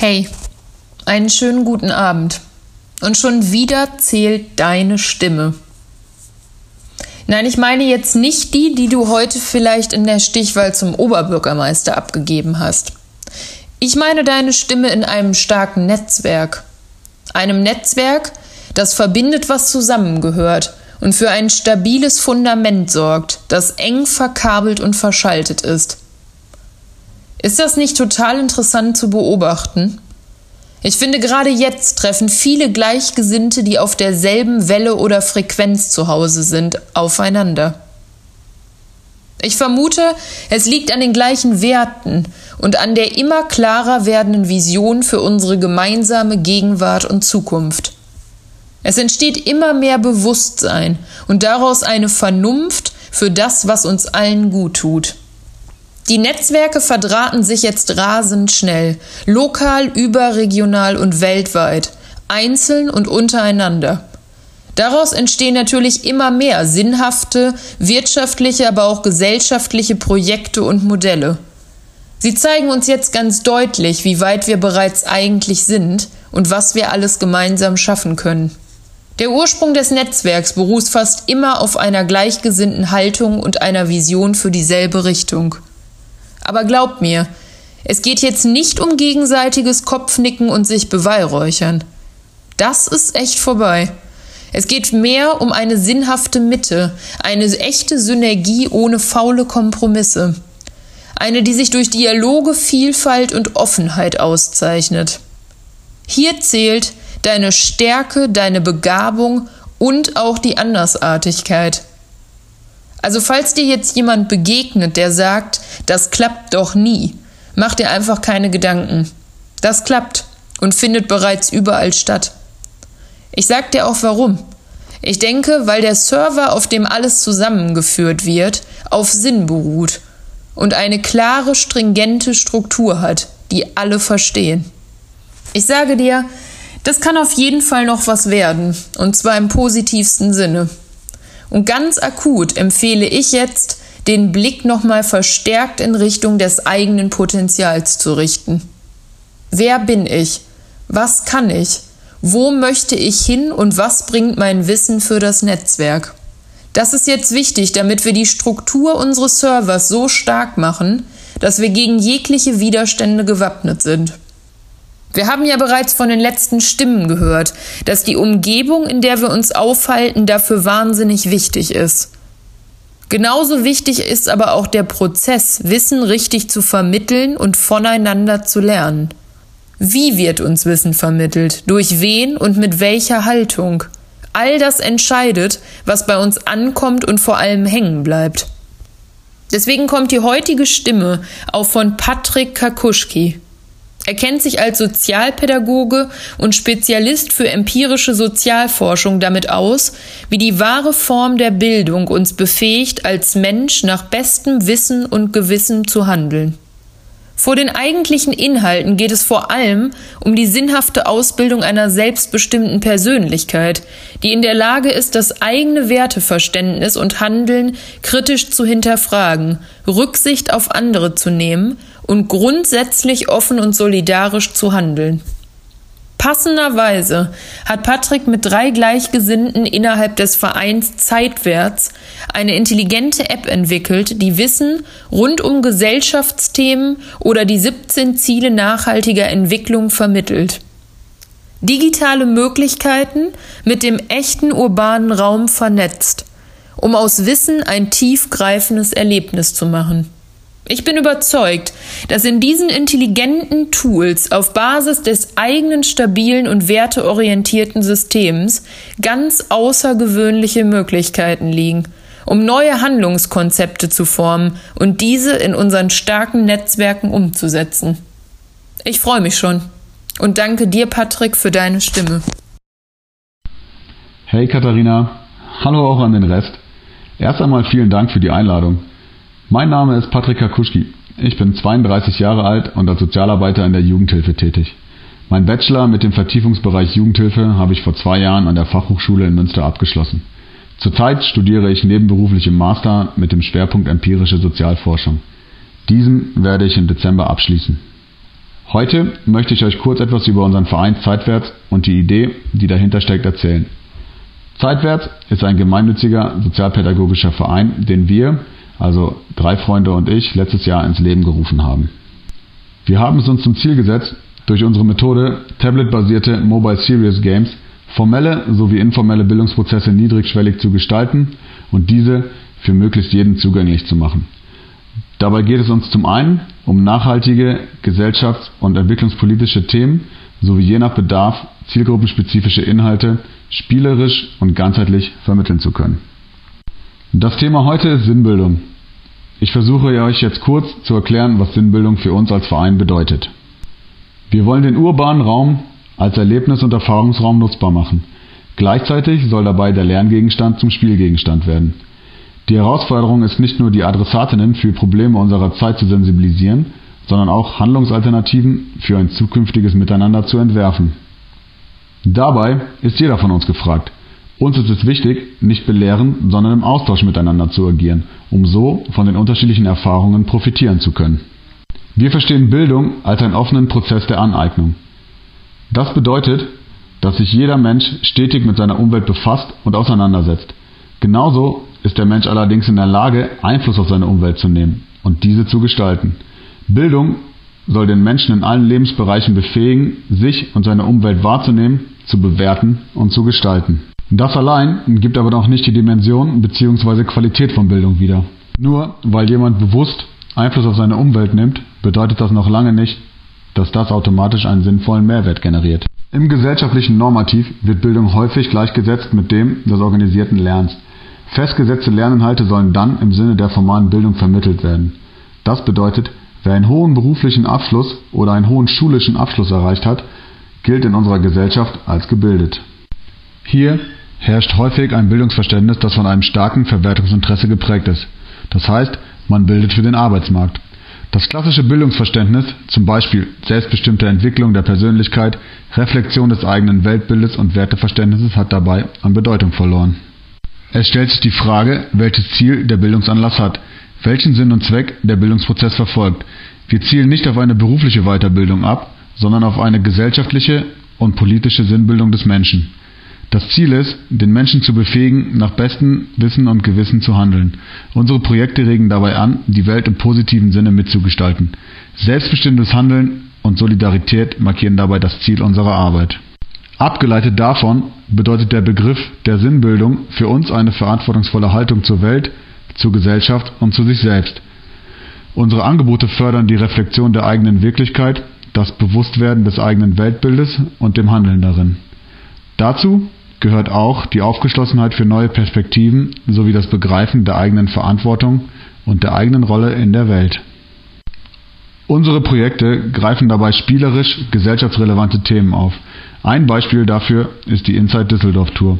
Hey, einen schönen guten Abend. Und schon wieder zählt deine Stimme. Nein, ich meine jetzt nicht die, die du heute vielleicht in der Stichwahl zum Oberbürgermeister abgegeben hast. Ich meine deine Stimme in einem starken Netzwerk. Einem Netzwerk, das verbindet, was zusammengehört und für ein stabiles Fundament sorgt, das eng verkabelt und verschaltet ist. Ist das nicht total interessant zu beobachten? Ich finde, gerade jetzt treffen viele Gleichgesinnte, die auf derselben Welle oder Frequenz zu Hause sind, aufeinander. Ich vermute, es liegt an den gleichen Werten und an der immer klarer werdenden Vision für unsere gemeinsame Gegenwart und Zukunft. Es entsteht immer mehr Bewusstsein und daraus eine Vernunft für das, was uns allen gut tut. Die Netzwerke verdrahten sich jetzt rasend schnell, lokal, überregional und weltweit, einzeln und untereinander. Daraus entstehen natürlich immer mehr sinnhafte, wirtschaftliche, aber auch gesellschaftliche Projekte und Modelle. Sie zeigen uns jetzt ganz deutlich, wie weit wir bereits eigentlich sind und was wir alles gemeinsam schaffen können. Der Ursprung des Netzwerks beruht fast immer auf einer gleichgesinnten Haltung und einer Vision für dieselbe Richtung. Aber glaubt mir, es geht jetzt nicht um gegenseitiges Kopfnicken und sich beweihräuchern. Das ist echt vorbei. Es geht mehr um eine sinnhafte Mitte, eine echte Synergie ohne faule Kompromisse. Eine, die sich durch Dialoge, Vielfalt und Offenheit auszeichnet. Hier zählt deine Stärke, deine Begabung und auch die Andersartigkeit. Also falls dir jetzt jemand begegnet, der sagt, das klappt doch nie, mach dir einfach keine Gedanken. Das klappt und findet bereits überall statt. Ich sag dir auch warum. Ich denke, weil der Server, auf dem alles zusammengeführt wird, auf Sinn beruht und eine klare, stringente Struktur hat, die alle verstehen. Ich sage dir, das kann auf jeden Fall noch was werden, und zwar im positivsten Sinne. Und ganz akut empfehle ich jetzt, den Blick nochmal verstärkt in Richtung des eigenen Potenzials zu richten. Wer bin ich? Was kann ich? Wo möchte ich hin und was bringt mein Wissen für das Netzwerk? Das ist jetzt wichtig, damit wir die Struktur unseres Servers so stark machen, dass wir gegen jegliche Widerstände gewappnet sind. Wir haben ja bereits von den letzten Stimmen gehört, dass die Umgebung, in der wir uns aufhalten, dafür wahnsinnig wichtig ist. Genauso wichtig ist aber auch der Prozess, Wissen richtig zu vermitteln und voneinander zu lernen. Wie wird uns Wissen vermittelt? Durch wen und mit welcher Haltung? All das entscheidet, was bei uns ankommt und vor allem hängen bleibt. Deswegen kommt die heutige Stimme auch von Patrick Kakuschki. Er kennt sich als Sozialpädagoge und Spezialist für empirische Sozialforschung damit aus, wie die wahre Form der Bildung uns befähigt, als Mensch nach bestem Wissen und Gewissen zu handeln. Vor den eigentlichen Inhalten geht es vor allem um die sinnhafte Ausbildung einer selbstbestimmten Persönlichkeit, die in der Lage ist, das eigene Werteverständnis und Handeln kritisch zu hinterfragen, Rücksicht auf andere zu nehmen und grundsätzlich offen und solidarisch zu handeln. Passenderweise hat Patrick mit drei Gleichgesinnten innerhalb des Vereins Zeitwärts eine intelligente App entwickelt, die Wissen rund um Gesellschaftsthemen oder die 17 Ziele nachhaltiger Entwicklung vermittelt. Digitale Möglichkeiten mit dem echten urbanen Raum vernetzt, um aus Wissen ein tiefgreifendes Erlebnis zu machen. Ich bin überzeugt, dass in diesen intelligenten Tools auf Basis des eigenen stabilen und werteorientierten Systems ganz außergewöhnliche Möglichkeiten liegen, um neue Handlungskonzepte zu formen und diese in unseren starken Netzwerken umzusetzen. Ich freue mich schon und danke dir, Patrick, für deine Stimme. Hey Katharina, hallo auch an den Rest. Erst einmal vielen Dank für die Einladung. Mein Name ist Patrick Kakuschki. Ich bin 32 Jahre alt und als Sozialarbeiter in der Jugendhilfe tätig. Mein Bachelor mit dem Vertiefungsbereich Jugendhilfe habe ich vor zwei Jahren an der Fachhochschule in Münster abgeschlossen. Zurzeit studiere ich nebenberuflich im Master mit dem Schwerpunkt empirische Sozialforschung. Diesen werde ich im Dezember abschließen. Heute möchte ich euch kurz etwas über unseren Verein Zeitwärts und die Idee, die dahinter steckt, erzählen. Zeitwärts ist ein gemeinnütziger sozialpädagogischer Verein, den wir, also drei Freunde und ich, letztes Jahr ins Leben gerufen haben. Wir haben es uns zum Ziel gesetzt, durch unsere Methode tablet-basierte Mobile Serious Games formelle sowie informelle Bildungsprozesse niedrigschwellig zu gestalten und diese für möglichst jeden zugänglich zu machen. Dabei geht es uns zum einen um nachhaltige gesellschafts- und entwicklungspolitische Themen sowie je nach Bedarf zielgruppenspezifische Inhalte spielerisch und ganzheitlich vermitteln zu können. Das Thema heute ist Sinnbildung. Ich versuche euch jetzt kurz zu erklären, was Sinnbildung für uns als Verein bedeutet. Wir wollen den urbanen Raum als Erlebnis- und Erfahrungsraum nutzbar machen. Gleichzeitig soll dabei der Lerngegenstand zum Spielgegenstand werden. Die Herausforderung ist nicht nur die Adressatinnen für Probleme unserer Zeit zu sensibilisieren, sondern auch Handlungsalternativen für ein zukünftiges Miteinander zu entwerfen. Dabei ist jeder von uns gefragt. Uns ist es wichtig, nicht belehrend, sondern im Austausch miteinander zu agieren, um so von den unterschiedlichen Erfahrungen profitieren zu können. Wir verstehen Bildung als einen offenen Prozess der Aneignung. Das bedeutet, dass sich jeder Mensch stetig mit seiner Umwelt befasst und auseinandersetzt. Genauso ist der Mensch allerdings in der Lage, Einfluss auf seine Umwelt zu nehmen und diese zu gestalten. Bildung soll den Menschen in allen Lebensbereichen befähigen, sich und seine Umwelt wahrzunehmen, zu bewerten und zu gestalten. Das allein gibt aber noch nicht die Dimension bzw. Qualität von Bildung wieder. Nur weil jemand bewusst Einfluss auf seine Umwelt nimmt, bedeutet das noch lange nicht, dass das automatisch einen sinnvollen Mehrwert generiert. Im gesellschaftlichen Normativ wird Bildung häufig gleichgesetzt mit dem des organisierten Lernens. Festgesetzte Lerninhalte sollen dann im Sinne der formalen Bildung vermittelt werden. Das bedeutet, wer einen hohen beruflichen Abschluss oder einen hohen schulischen Abschluss erreicht hat, gilt in unserer Gesellschaft als gebildet. Hier herrscht häufig ein Bildungsverständnis, das von einem starken Verwertungsinteresse geprägt ist. Das heißt, man bildet für den Arbeitsmarkt. Das klassische Bildungsverständnis, zum Beispiel selbstbestimmte Entwicklung der Persönlichkeit, Reflexion des eigenen Weltbildes und Werteverständnisses, hat dabei an Bedeutung verloren. Es stellt sich die Frage, welches Ziel der Bildungsanlass hat, welchen Sinn und Zweck der Bildungsprozess verfolgt. Wir zielen nicht auf eine berufliche Weiterbildung ab, sondern auf eine gesellschaftliche und politische Sinnbildung des Menschen. Das Ziel ist, den Menschen zu befähigen, nach bestem Wissen und Gewissen zu handeln. Unsere Projekte regen dabei an, die Welt im positiven Sinne mitzugestalten. Selbstbestimmtes Handeln und Solidarität markieren dabei das Ziel unserer Arbeit. Abgeleitet davon bedeutet der Begriff der Sinnbildung für uns eine verantwortungsvolle Haltung zur Welt, zur Gesellschaft und zu sich selbst. Unsere Angebote fördern die Reflexion der eigenen Wirklichkeit, das Bewusstwerden des eigenen Weltbildes und dem Handeln darin. Dazu gehört auch die Aufgeschlossenheit für neue Perspektiven sowie das Begreifen der eigenen Verantwortung und der eigenen Rolle in der Welt. Unsere Projekte greifen dabei spielerisch gesellschaftsrelevante Themen auf. Ein Beispiel dafür ist die Inside Düsseldorf Tour.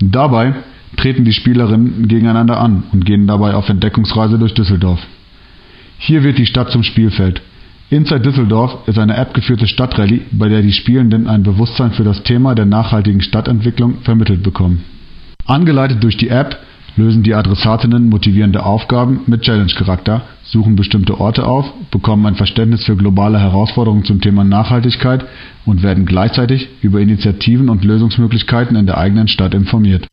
Dabei treten die Spielerinnen gegeneinander an und gehen dabei auf Entdeckungsreise durch Düsseldorf. Hier wird die Stadt zum Spielfeld. Inside Düsseldorf ist eine App-geführte Stadtrallye, bei der die Spielenden ein Bewusstsein für das Thema der nachhaltigen Stadtentwicklung vermittelt bekommen. Angeleitet durch die App lösen die Adressatinnen motivierende Aufgaben mit Challenge-Charakter, suchen bestimmte Orte auf, bekommen ein Verständnis für globale Herausforderungen zum Thema Nachhaltigkeit und werden gleichzeitig über Initiativen und Lösungsmöglichkeiten in der eigenen Stadt informiert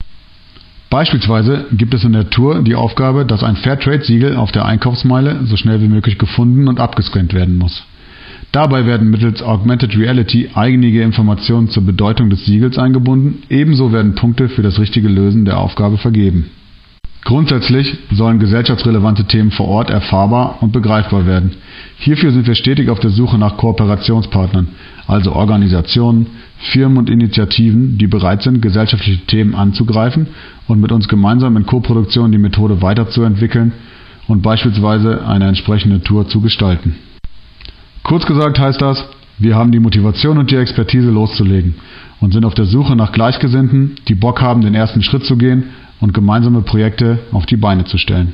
Beispielsweise gibt es in der Tour die Aufgabe, dass ein Fairtrade-Siegel auf der Einkaufsmeile so schnell wie möglich gefunden und abgescannt werden muss. Dabei werden mittels Augmented Reality einige Informationen zur Bedeutung des Siegels eingebunden, ebenso werden Punkte für das richtige Lösen der Aufgabe vergeben Grundsätzlich sollen gesellschaftsrelevante Themen vor Ort erfahrbar und begreifbar werden. Hierfür sind wir stetig auf der Suche nach Kooperationspartnern, also Organisationen, Firmen und Initiativen, die bereit sind, gesellschaftliche Themen anzugreifen und mit uns gemeinsam in Koproduktion die Methode weiterzuentwickeln und beispielsweise eine entsprechende Tour zu gestalten. Kurz gesagt heißt das, wir haben die Motivation und die Expertise loszulegen und sind auf der Suche nach Gleichgesinnten, die Bock haben, den ersten Schritt zu gehen und gemeinsame Projekte auf die Beine zu stellen